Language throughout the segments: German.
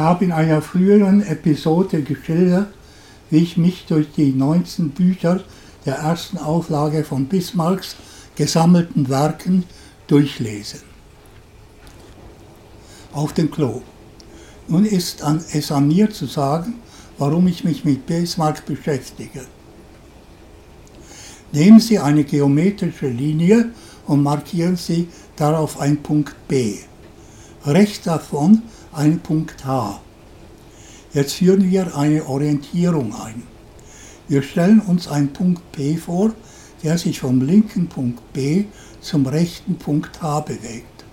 habe in einer früheren Episode geschildert, wie ich mich durch die 19 Bücher der ersten Auflage von Bismarcks gesammelten Werken durchlese. Auf dem Klo. Nun ist es an mir zu sagen, warum ich mich mit Bismarck beschäftige. Nehmen Sie eine geometrische Linie und markieren Sie darauf einen Punkt B. Rechts davon einen Punkt H. Jetzt führen wir eine Orientierung ein. Wir stellen uns einen Punkt P vor, der sich vom linken Punkt B zum rechten Punkt H bewegt.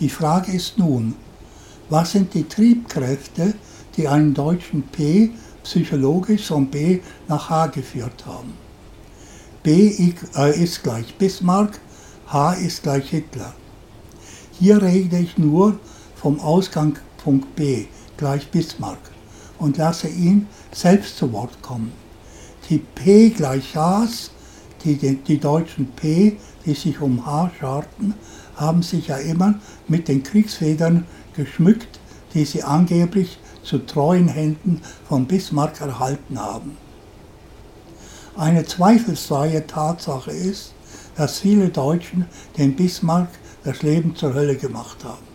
Die Frage ist nun, was sind die Triebkräfte, die einen deutschen P psychologisch von B nach H geführt haben? B äh, ist gleich Bismarck, H ist gleich Hitler. Hier rede ich nur vom Ausgangspunkt B gleich Bismarck und lasse ihn selbst zu Wort kommen. Die P gleich Hs, die, die, deutschen P, die sich um H scharten, haben sich ja immer mit den Kriegsfedern geschmückt, die sie angeblich zu treuen Händen von Bismarck erhalten haben. Eine zweifelsfreie Tatsache ist, dass viele Deutschen den Bismarck das Leben zur Hölle gemacht haben.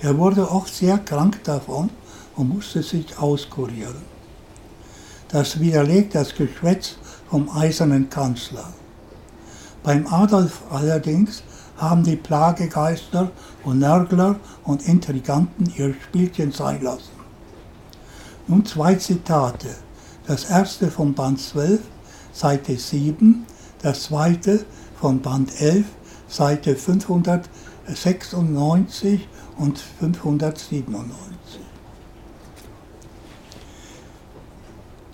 Er wurde oft sehr krank davon und musste sich auskurieren. Das widerlegt das Geschwätz vom eisernen Kanzler. Beim Adolf allerdings haben die Plagegeister und Nörgler und Intriganten ihr Spielchen sein lassen. Nun zwei Zitate. Das erste von Band 12, Seite 7, das zweite von Band 11, Seite 596 und 597.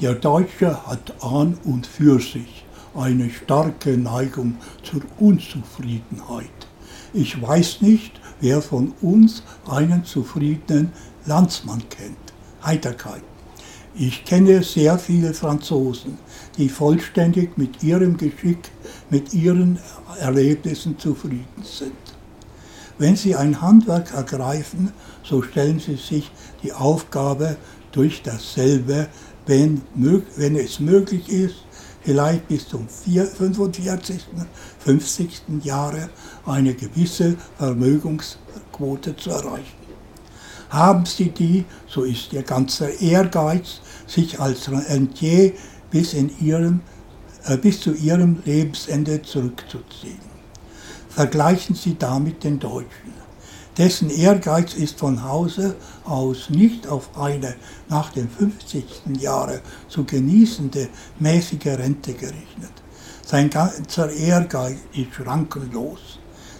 Der Deutsche hat an und für sich eine starke Neigung zur Unzufriedenheit. Ich weiß nicht, wer von uns einen zufriedenen Landsmann kennt. Heiterkeit. Ich kenne sehr viele Franzosen, die vollständig mit ihrem Geschick, mit ihren Erlebnissen zufrieden sind. Wenn sie ein Handwerk ergreifen, so stellen sie sich die Aufgabe durch dasselbe, wenn, wenn es möglich ist, vielleicht bis zum 45., 50. Jahre eine gewisse Vermögensquote zu erreichen. Haben Sie die, so ist Ihr ganzer Ehrgeiz, sich als Rentier bis, in ihrem, äh, bis zu Ihrem Lebensende zurückzuziehen. Vergleichen Sie damit den Deutschen. Dessen Ehrgeiz ist von Hause aus nicht auf eine nach dem 50. Jahre zu genießende mäßige Rente gerechnet. Sein ganzer Ehrgeiz ist schrankenlos.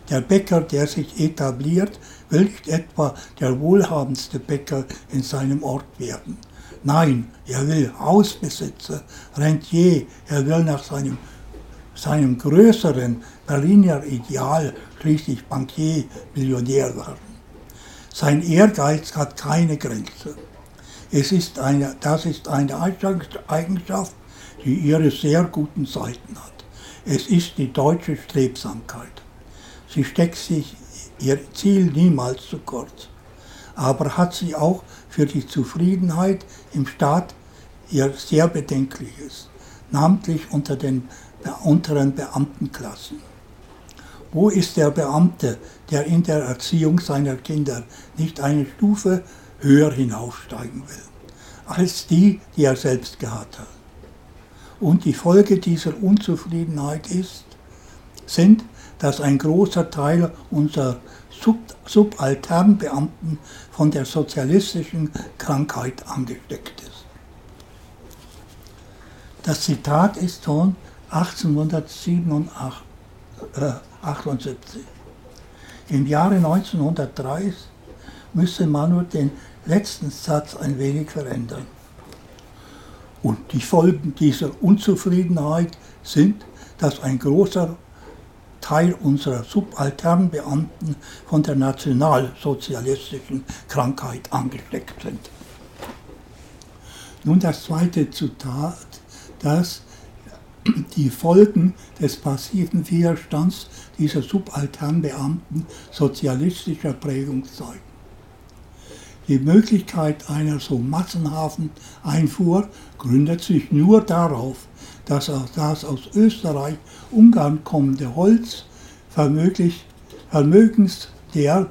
Der Bäcker, der sich etabliert, will nicht etwa der wohlhabendste Bäcker in seinem Ort werden. Nein, er will Hausbesitzer, Rentier, er will nach seinem, seinem größeren Berliner Ideal schließlich Bankier, Millionär werden. Sein Ehrgeiz hat keine Grenze. Es ist eine, das ist eine Eigenschaft, die ihre sehr guten Seiten hat. Es ist die deutsche Strebsamkeit. Sie steckt sich ihr Ziel niemals zu kurz, aber hat sie auch für die Zufriedenheit im Staat ihr sehr Bedenkliches, namentlich unter den unteren Beamtenklassen. Wo ist der Beamte, der in der Erziehung seiner Kinder nicht eine Stufe höher hinaufsteigen will, als die, die er selbst gehabt hat? Und die Folge dieser Unzufriedenheit ist, sind, dass ein großer Teil unserer Sub Subalternbeamten von der sozialistischen Krankheit angesteckt ist. Das Zitat ist von 1878. Im Jahre 1903 müsse man nur den letzten Satz ein wenig verändern. Und die Folgen dieser Unzufriedenheit sind, dass ein großer Teil unserer Subalternbeamten von der nationalsozialistischen Krankheit angesteckt sind. Nun das zweite Zitat, das die Folgen des passiven Widerstands dieser Subalternbeamten sozialistischer Prägung zeigen. Die Möglichkeit einer so massenhaften Einfuhr gründet sich nur darauf, dass das aus Österreich, Ungarn kommende Holz vermögens der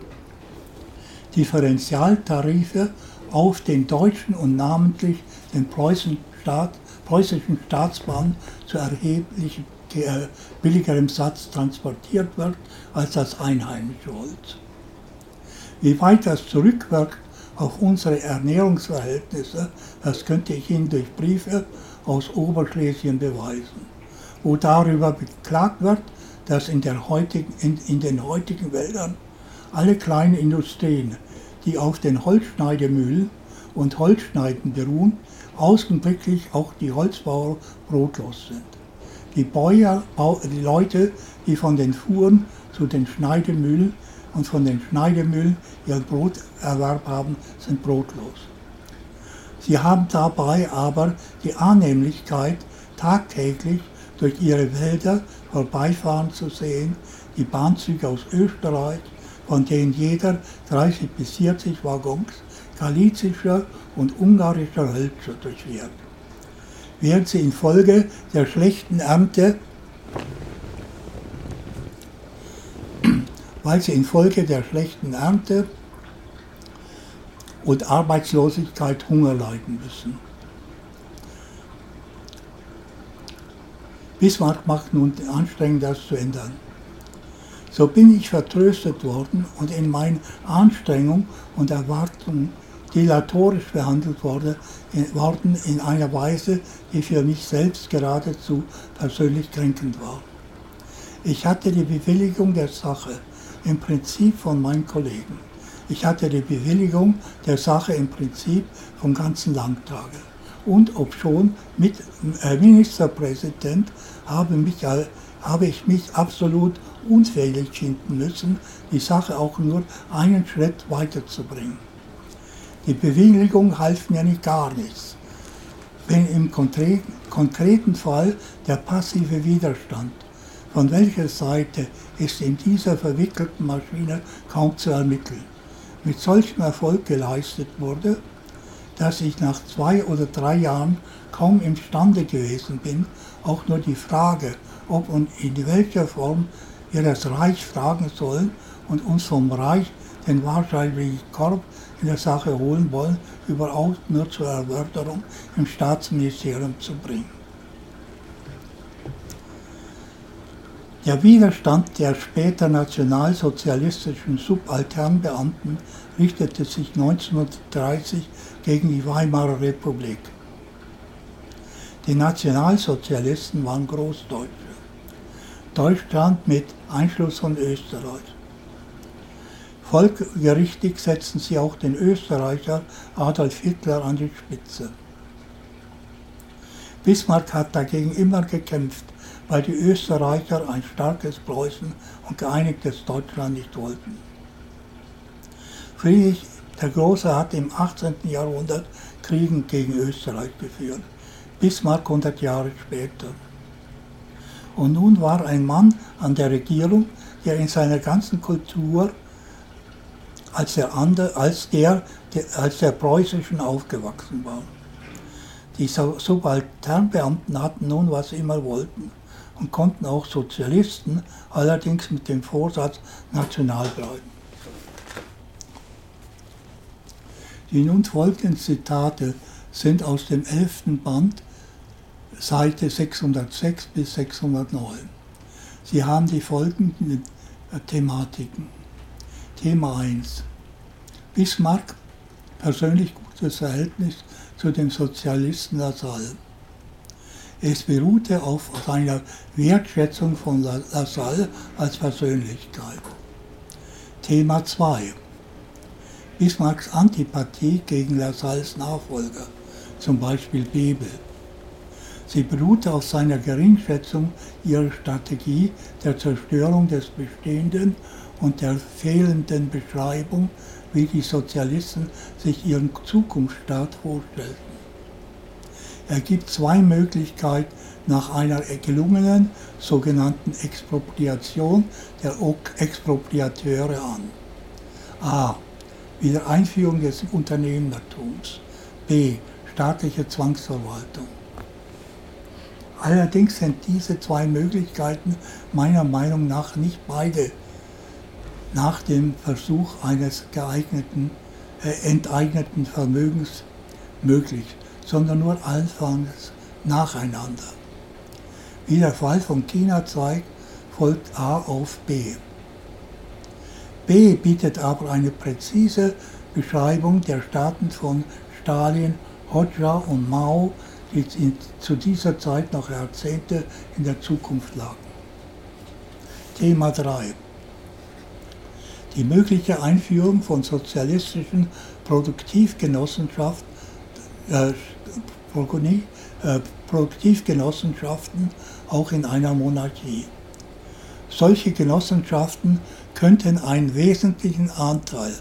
Differentialtarife auf den deutschen und namentlich den Preußen Staat, preußischen Staatsbahnen zu erheblich billigerem Satz transportiert wird als das einheimische Holz. Wie weit das zurückwirkt auf unsere Ernährungsverhältnisse, das könnte ich Ihnen durch Briefe aus Oberschlesien beweisen, wo darüber beklagt wird, dass in, heutigen, in, in den heutigen Wäldern alle kleinen Industrien, die auf den Holzschneidemühlen und Holzschneiden beruhen, augenblicklich auch die Holzbauer brotlos sind. Die Bäuer, die Leute, die von den Fuhren zu den Schneidemühlen und von den Schneidemühlen ihren Broterwerb haben, sind brotlos. Sie haben dabei aber die Annehmlichkeit, tagtäglich durch ihre Wälder vorbeifahren zu sehen, die Bahnzüge aus Österreich, von denen jeder 30 bis 40 Waggons galizischer und ungarischer Hölzer durchwährt. Während sie infolge der schlechten Ernte weil sie infolge der schlechten Ernte und Arbeitslosigkeit Hunger leiden müssen. Bismarck macht nun Anstrengungen, das zu ändern. So bin ich vertröstet worden und in meinen Anstrengungen und Erwartungen dilatorisch behandelt worden in einer Weise, die für mich selbst geradezu persönlich kränkend war. Ich hatte die Bewilligung der Sache im Prinzip von meinen Kollegen. Ich hatte die Bewilligung der Sache im Prinzip vom ganzen Landtage. Und obschon mit äh, Ministerpräsident habe, mich, habe ich mich absolut unfähig finden müssen, die Sache auch nur einen Schritt weiterzubringen. Die Bewilligung half mir nicht gar nichts. Wenn im konkreten Fall der passive Widerstand von welcher Seite ist in dieser verwickelten Maschine kaum zu ermitteln. Mit solchem Erfolg geleistet wurde, dass ich nach zwei oder drei Jahren kaum imstande gewesen bin, auch nur die Frage, ob und in welcher Form wir das Reich fragen sollen und uns vom Reich den wahrscheinlichen Korb in der Sache holen wollen, überhaupt nur zur Erörterung im Staatsministerium zu bringen. Der Widerstand der später nationalsozialistischen Subalternbeamten richtete sich 1930 gegen die Weimarer Republik. Die Nationalsozialisten waren Großdeutsche. Deutschland mit Einschluss von Österreich. Folgerichtig setzten sie auch den Österreicher Adolf Hitler an die Spitze. Bismarck hat dagegen immer gekämpft, weil die Österreicher ein starkes Preußen und geeinigtes Deutschland nicht wollten. Friedrich der Große hat im 18. Jahrhundert Kriegen gegen Österreich geführt, Bismarck 100 Jahre später. Und nun war ein Mann an der Regierung, der in seiner ganzen Kultur als der, andere, als der, der, als der preußischen aufgewachsen war. Die Subalternbeamten hatten nun, was sie immer wollten und konnten auch Sozialisten, allerdings mit dem Vorsatz national bleiben. Die nun folgenden Zitate sind aus dem 11. Band, Seite 606 bis 609. Sie haben die folgenden Thematiken. Thema 1. Bismarck, persönlich gutes Verhältnis zu dem Sozialisten Lassalle. Es beruhte auf seiner Wertschätzung von Lassalle als Persönlichkeit. Thema 2. Bismarcks Antipathie gegen Lassalles Nachfolger, zum Beispiel Bebel. Sie beruhte auf seiner Geringschätzung ihrer Strategie der Zerstörung des Bestehenden und der fehlenden Beschreibung, wie die Sozialisten sich ihren Zukunftsstaat vorstellten. Er gibt zwei Möglichkeiten nach einer gelungenen sogenannten Expropriation der Expropriateure an. A. Wiedereinführung des Unternehmertums. B. Staatliche Zwangsverwaltung. Allerdings sind diese zwei Möglichkeiten meiner Meinung nach nicht beide nach dem Versuch eines geeigneten, äh, enteigneten Vermögens möglich, sondern nur allenfalls nacheinander. Wie der Fall von China zeigt, folgt A auf B. B bietet aber eine präzise Beschreibung der Staaten von Stalin, Hoxha und Mao, die zu dieser Zeit noch Jahrzehnte in der Zukunft lagen. Thema 3. Die mögliche Einführung von sozialistischen Produktivgenossenschaften, äh, äh, Produktivgenossenschaften auch in einer Monarchie. Solche Genossenschaften könnten einen wesentlichen Anteil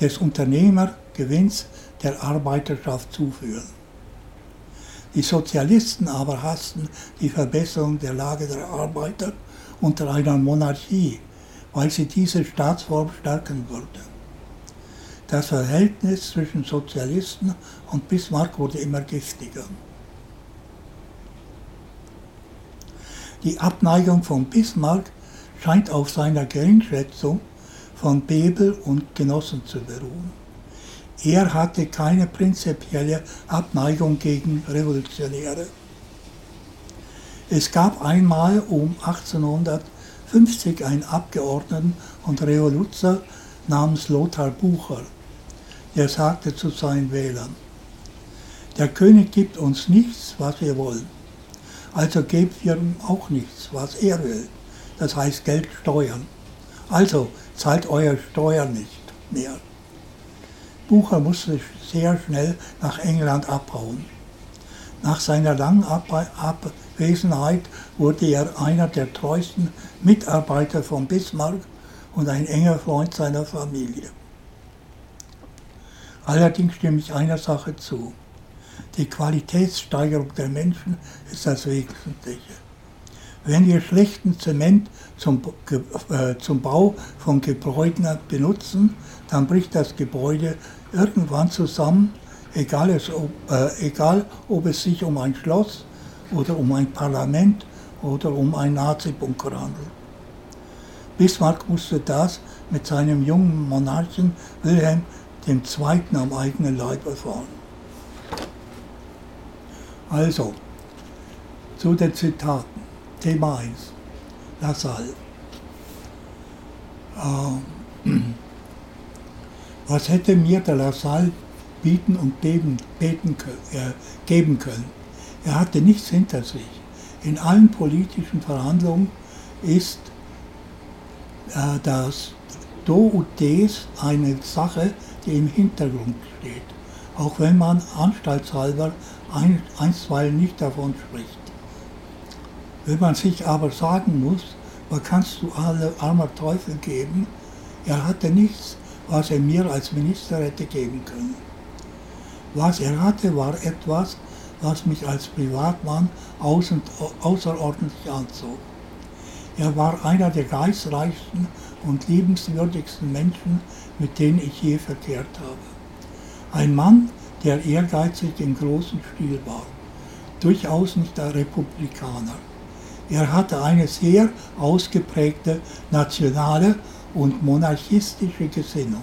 des Unternehmergewinns der Arbeiterschaft zuführen. Die Sozialisten aber hassten die Verbesserung der Lage der Arbeiter unter einer Monarchie, weil sie diese Staatsform stärken würde. Das Verhältnis zwischen Sozialisten und Bismarck wurde immer giftiger. Die Abneigung von Bismarck scheint auf seiner Geringschätzung von Bebel und Genossen zu beruhen. Er hatte keine prinzipielle Abneigung gegen Revolutionäre. Es gab einmal um 1850 einen Abgeordneten und Revoluzer namens Lothar Bucher, der sagte zu seinen Wählern, der König gibt uns nichts, was wir wollen. Also gebt ihr ihm auch nichts, was er will. Das heißt Geld steuern. Also zahlt euer Steuern nicht mehr. Bucher musste sehr schnell nach England abhauen. Nach seiner langen Abwesenheit wurde er einer der treuesten Mitarbeiter von Bismarck und ein enger Freund seiner Familie. Allerdings stimme ich einer Sache zu. Die Qualitätssteigerung der Menschen ist das Wesentliche. Wenn wir schlechten Zement zum, äh, zum Bau von Gebäuden benutzen, dann bricht das Gebäude irgendwann zusammen, egal, es, ob, äh, egal ob es sich um ein Schloss oder um ein Parlament oder um ein Nazi-Bunker handelt. Bismarck musste das mit seinem jungen Monarchen Wilhelm II. am eigenen Leib erfahren. Also, zu den Zitaten. Thema 1. Lassalle. Ähm, was hätte mir der Lassalle bieten und beten, beten, äh, geben können? Er hatte nichts hinter sich. In allen politischen Verhandlungen ist äh, das Do und Des eine Sache, die im Hintergrund steht, auch wenn man anstaltshalber ein, einstweilen nicht davon spricht. Wenn man sich aber sagen muss, was kannst du alle armer Teufel geben, er hatte nichts, was er mir als Minister hätte geben können. Was er hatte, war etwas, was mich als Privatmann außerordentlich anzog. Er war einer der geistreichsten und liebenswürdigsten Menschen, mit denen ich je verkehrt habe. Ein Mann, der ehrgeizig im großen Stil war, durchaus nicht der Republikaner. Er hatte eine sehr ausgeprägte nationale und monarchistische Gesinnung.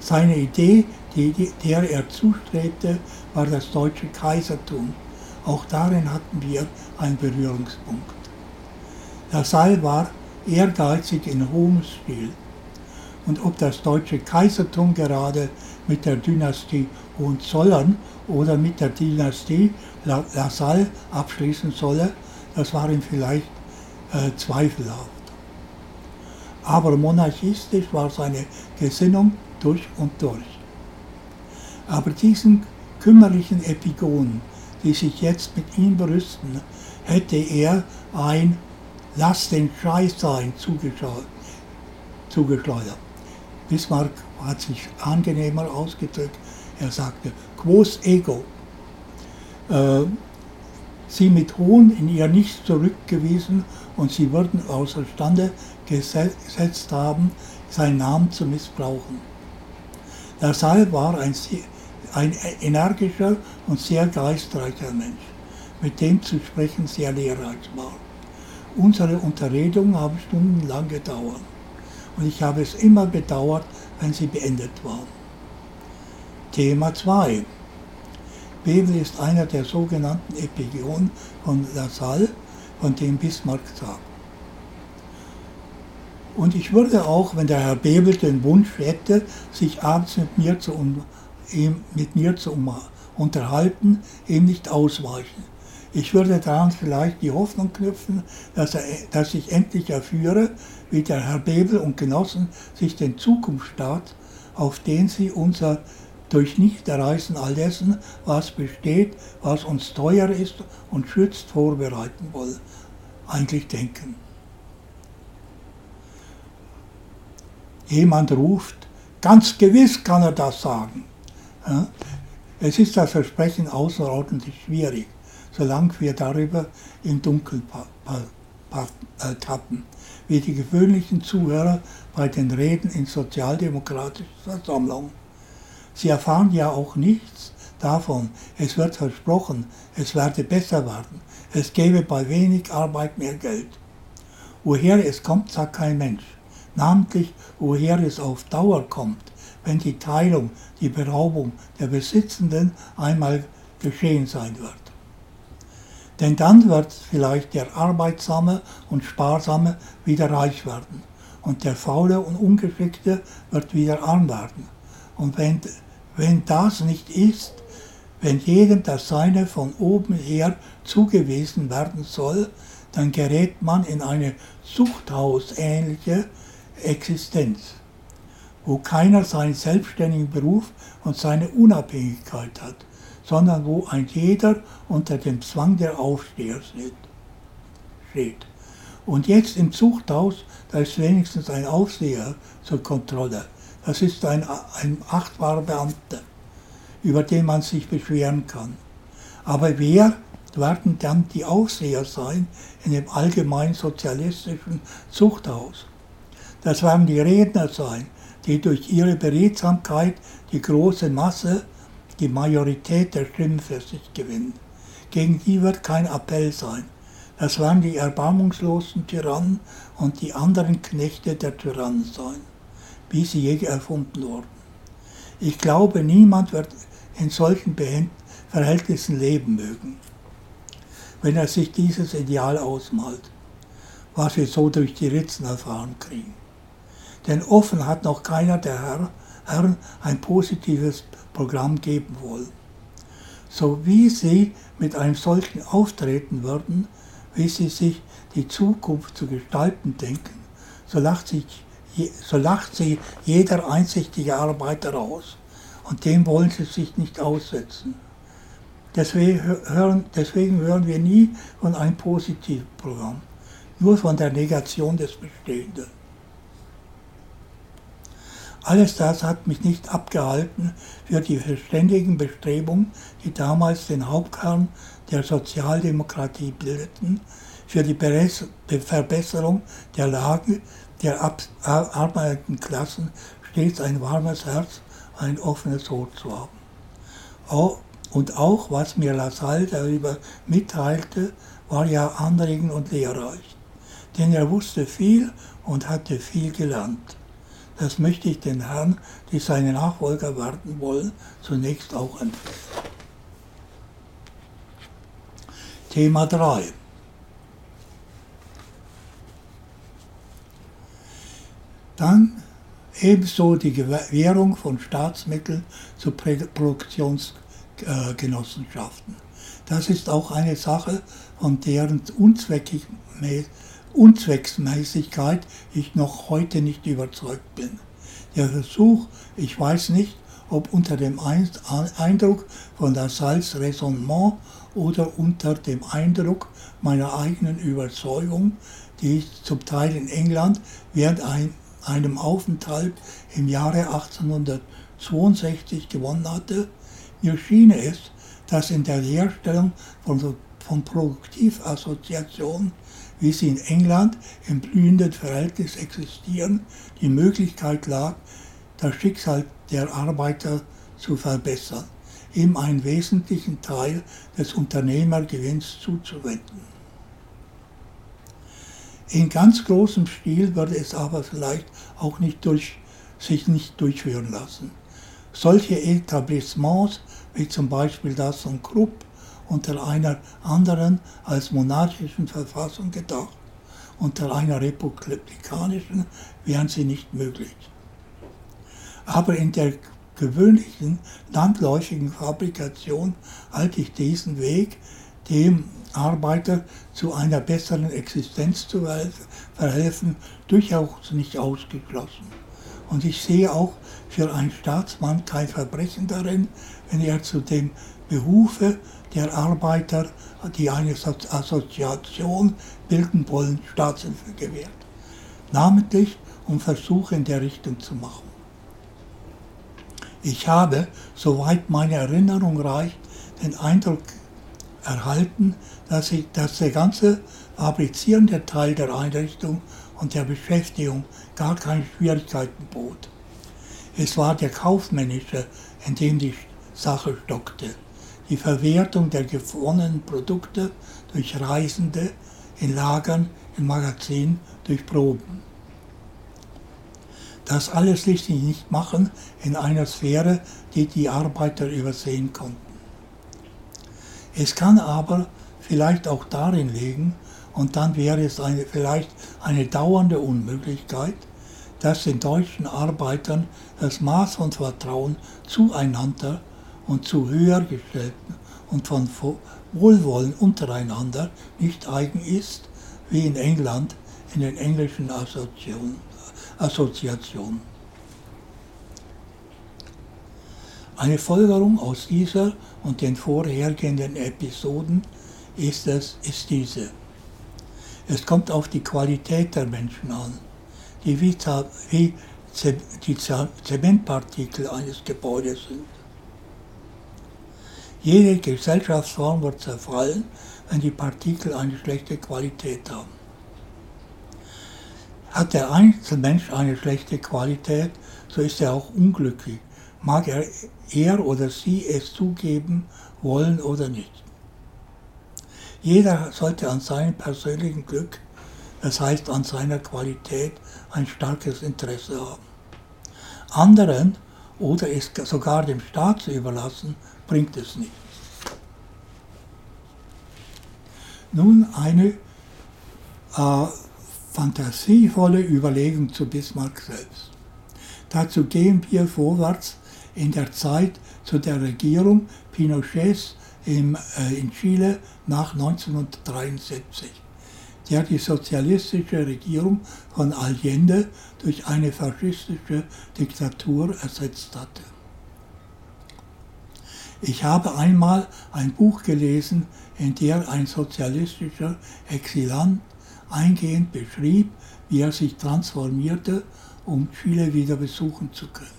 Seine Idee, die, der er zustrebte, war das deutsche Kaisertum. Auch darin hatten wir einen Berührungspunkt. Lassalle war ehrgeizig in hohem Stil. Und ob das deutsche Kaisertum gerade mit der Dynastie Hohenzollern oder mit der Dynastie Lassalle abschließen solle, das war ihm vielleicht äh, zweifelhaft aber monarchistisch war seine Gesinnung durch und durch. Aber diesen kümmerlichen Epigonen, die sich jetzt mit ihm berüsten, hätte er ein Lass den Scheiß sein zugeschleudert. Bismarck hat sich angenehmer ausgedrückt. Er sagte, quos ego. Äh, sie mit Hohn in ihr Nichts zurückgewiesen und sie würden außerstande gesetzt haben, seinen Namen zu missbrauchen. Lassalle war ein, ein energischer und sehr geistreicher Mensch, mit dem zu sprechen sehr lehrreich war. Unsere Unterredungen haben stundenlang gedauert und ich habe es immer bedauert, wenn sie beendet waren. Thema 2. Bebel ist einer der sogenannten Epigionen von Lassalle, von dem Bismarck sagt. Und ich würde auch, wenn der Herr Bebel den Wunsch hätte, sich abends mit mir zu, mit mir zu unterhalten, ihm nicht ausweichen. Ich würde daran vielleicht die Hoffnung knüpfen, dass, er, dass ich endlich erführe, wie der Herr Bebel und Genossen sich den Zukunftsstaat, auf den sie unser durch Nichterreißen all dessen, was besteht, was uns teuer ist und schützt, vorbereiten wollen, eigentlich denken. jemand ruft, ganz gewiss kann er das sagen. Ja? Es ist das Versprechen außerordentlich schwierig, solange wir darüber im Dunkeln äh, tappen, wie die gewöhnlichen Zuhörer bei den Reden in sozialdemokratischen Versammlungen. Sie erfahren ja auch nichts davon. Es wird versprochen, es werde besser werden. Es gebe bei wenig Arbeit mehr Geld. Woher es kommt, sagt kein Mensch namentlich woher es auf Dauer kommt, wenn die Teilung, die Beraubung der Besitzenden einmal geschehen sein wird. Denn dann wird vielleicht der Arbeitsame und Sparsame wieder reich werden und der Faule und Ungeschickte wird wieder arm werden. Und wenn, wenn das nicht ist, wenn jedem das Seine von oben her zugewiesen werden soll, dann gerät man in eine zuchthausähnliche Existenz, wo keiner seinen selbstständigen Beruf und seine Unabhängigkeit hat, sondern wo ein jeder unter dem Zwang der Aufsteher steht. Und jetzt im Zuchthaus, da ist wenigstens ein Aufseher zur Kontrolle. Das ist ein, ein achtbarer Beamter, über den man sich beschweren kann. Aber wer werden dann die Aufseher sein in dem allgemein sozialistischen Zuchthaus? Das werden die Redner sein, die durch ihre Beredsamkeit die große Masse, die Majorität der Stimmen für sich gewinnen. Gegen die wird kein Appell sein. Das werden die erbarmungslosen Tyrannen und die anderen Knechte der Tyrannen sein, wie sie je erfunden wurden. Ich glaube, niemand wird in solchen Verhältnissen leben mögen, wenn er sich dieses Ideal ausmalt, was wir so durch die Ritzen erfahren kriegen. Denn offen hat noch keiner der Herr, Herren ein positives Programm geben wollen. So wie sie mit einem solchen auftreten würden, wie sie sich die Zukunft zu gestalten denken, so lacht, sich, so lacht sie jeder einsichtige Arbeiter aus. Und dem wollen sie sich nicht aussetzen. Deswegen hören, deswegen hören wir nie von einem positiven Programm, nur von der Negation des Bestehenden. Alles das hat mich nicht abgehalten für die verständigen Bestrebungen, die damals den Hauptkern der Sozialdemokratie bildeten, für die Verbesserung der Lage der arbeitenden Klassen stets ein warmes Herz, ein offenes Ohr zu haben. Und auch, was mir Lassalle darüber mitteilte, war ja anregend und lehrreich. Denn er wusste viel und hatte viel gelernt. Das möchte ich den Herren, die seine Nachfolger werden wollen, zunächst auch empfehlen. Thema 3. Dann ebenso die Gewährung von Staatsmitteln zu Produktionsgenossenschaften. Das ist auch eine Sache, von deren Unzweckmäßigkeit Unzwecksmäßigkeit ich noch heute nicht überzeugt bin. Der Versuch, ich weiß nicht, ob unter dem Eindruck von Lassalles Raisonnement oder unter dem Eindruck meiner eigenen Überzeugung, die ich zum Teil in England während ein, einem Aufenthalt im Jahre 1862 gewonnen hatte, mir schien es, dass in der Herstellung von, von Produktivassoziationen wie sie in England im blühenden Verhältnis existieren, die Möglichkeit lag, das Schicksal der Arbeiter zu verbessern, ihm einen wesentlichen Teil des Unternehmergewinns zuzuwenden. In ganz großem Stil würde es aber vielleicht auch nicht durch, sich nicht durchführen lassen. Solche Etablissements wie zum Beispiel das von Krupp unter einer anderen als monarchischen Verfassung gedacht, unter einer republikanischen wären sie nicht möglich. Aber in der gewöhnlichen landläufigen Fabrikation halte ich diesen Weg, dem Arbeiter zu einer besseren Existenz zu verhelfen, durchaus nicht ausgeschlossen. Und ich sehe auch für einen Staatsmann kein Verbrechen darin, wenn er zu dem Behufe der Arbeiter, die eine Assoziation bilden wollen, Staatshilfe gewährt. Namentlich, um Versuche in der Richtung zu machen. Ich habe, soweit meine Erinnerung reicht, den Eindruck erhalten, dass, ich, dass der ganze fabrizierende Teil der Einrichtung und der Beschäftigung gar keine Schwierigkeiten bot. Es war der kaufmännische, in dem die Sache stockte. Die Verwertung der gewonnenen Produkte durch Reisende in Lagern, in Magazinen, durch Proben. Das alles ließ sich nicht machen in einer Sphäre, die die Arbeiter übersehen konnten. Es kann aber vielleicht auch darin liegen, und dann wäre es eine, vielleicht eine dauernde Unmöglichkeit, dass den deutschen Arbeitern das Maß von Vertrauen zueinander und zu höhergestellten und von Wohlwollen untereinander nicht eigen ist, wie in England in den englischen Assoziationen. Eine Folgerung aus dieser und den vorhergehenden Episoden ist, es, ist diese. Es kommt auf die Qualität der Menschen an, die wie, wie die Zementpartikel eines Gebäudes sind. Jede Gesellschaftsform wird zerfallen, wenn die Partikel eine schlechte Qualität haben. Hat der Einzelmensch eine schlechte Qualität, so ist er auch unglücklich, mag er, er oder sie es zugeben wollen oder nicht. Jeder sollte an seinem persönlichen Glück, das heißt an seiner Qualität, ein starkes Interesse haben. Anderen oder es sogar dem Staat zu überlassen, bringt es nicht. Nun eine äh, fantasievolle Überlegung zu Bismarck selbst. Dazu gehen wir vorwärts in der Zeit zu der Regierung Pinochets im, äh, in Chile nach 1973, der die sozialistische Regierung von Allende durch eine faschistische Diktatur ersetzt hatte. Ich habe einmal ein Buch gelesen, in der ein sozialistischer Exilant eingehend beschrieb, wie er sich transformierte, um Chile wieder besuchen zu können.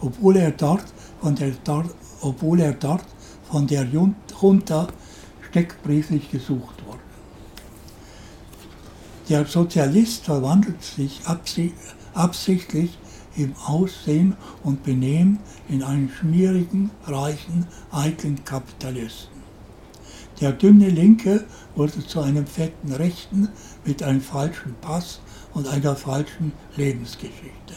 Obwohl er dort von der, obwohl er dort von der Junta steckbrieflich gesucht wurde. Der Sozialist verwandelt sich absichtlich im Aussehen und Benehmen in einen schmierigen, reichen, eitlen Kapitalisten. Der dünne Linke wurde zu einem fetten Rechten mit einem falschen Pass und einer falschen Lebensgeschichte.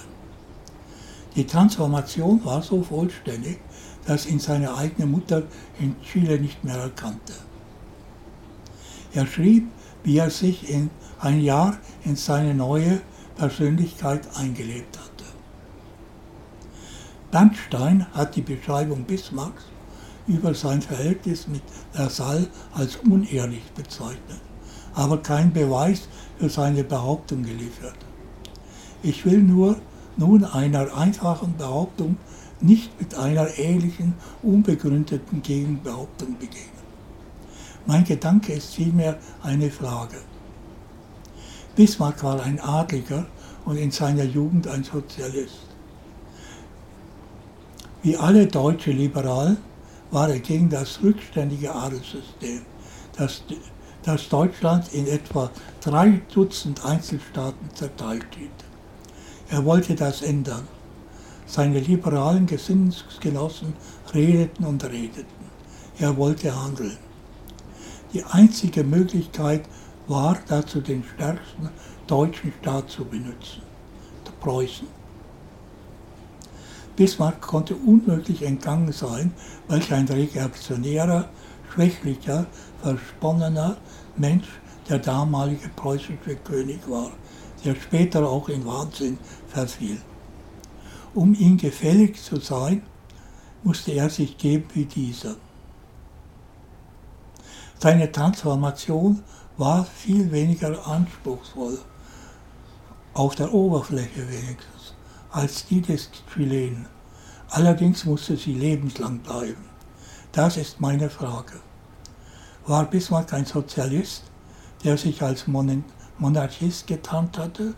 Die Transformation war so vollständig, dass ihn seine eigene Mutter in Chile nicht mehr erkannte. Er schrieb, wie er sich in ein Jahr in seine neue Persönlichkeit eingelebt hatte. Bernstein hat die Beschreibung Bismarcks über sein Verhältnis mit Lassalle als unehrlich bezeichnet, aber kein Beweis für seine Behauptung geliefert. Ich will nur nun einer einfachen Behauptung nicht mit einer ähnlichen, unbegründeten Gegenbehauptung begegnen. Mein Gedanke ist vielmehr eine Frage. Bismarck war ein Adliger und in seiner Jugend ein Sozialist. Wie alle deutsche Liberalen war er gegen das rückständige Adelssystem, das, das Deutschland in etwa drei Dutzend Einzelstaaten zerteilt hielt. Er wollte das ändern. Seine liberalen Gesinnungsgenossen redeten und redeten. Er wollte handeln. Die einzige Möglichkeit war dazu den stärksten deutschen Staat zu benutzen, Preußen. Bismarck konnte unmöglich entgangen sein, welch ein reaktionärer, schwächlicher, versponnener Mensch der damalige preußische König war, der später auch in Wahnsinn verfiel. Um ihm gefällig zu sein, musste er sich geben wie dieser. Seine Transformation war viel weniger anspruchsvoll, auf der Oberfläche wenigstens, als die des Chilenen. Allerdings musste sie lebenslang bleiben. Das ist meine Frage. War Bismarck ein Sozialist, der sich als Monarchist getarnt hatte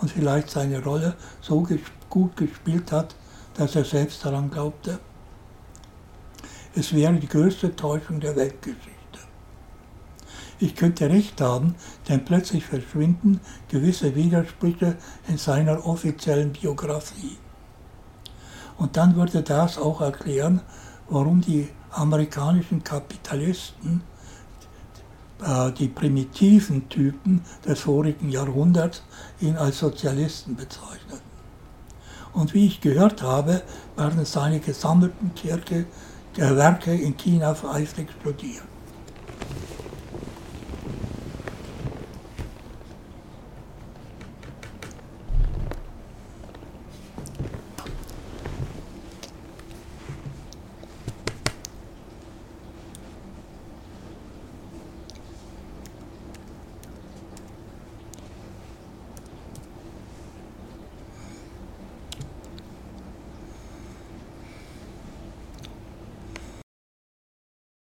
und vielleicht seine Rolle so gut gespielt hat, dass er selbst daran glaubte? Es wäre die größte Täuschung der Weltgeschichte. Ich könnte recht haben, denn plötzlich verschwinden gewisse Widersprüche in seiner offiziellen Biografie. Und dann würde das auch erklären, warum die amerikanischen Kapitalisten äh, die primitiven Typen des vorigen Jahrhunderts ihn als Sozialisten bezeichneten. Und wie ich gehört habe, werden seine gesammelten Kirche, Werke in China eifrig studiert.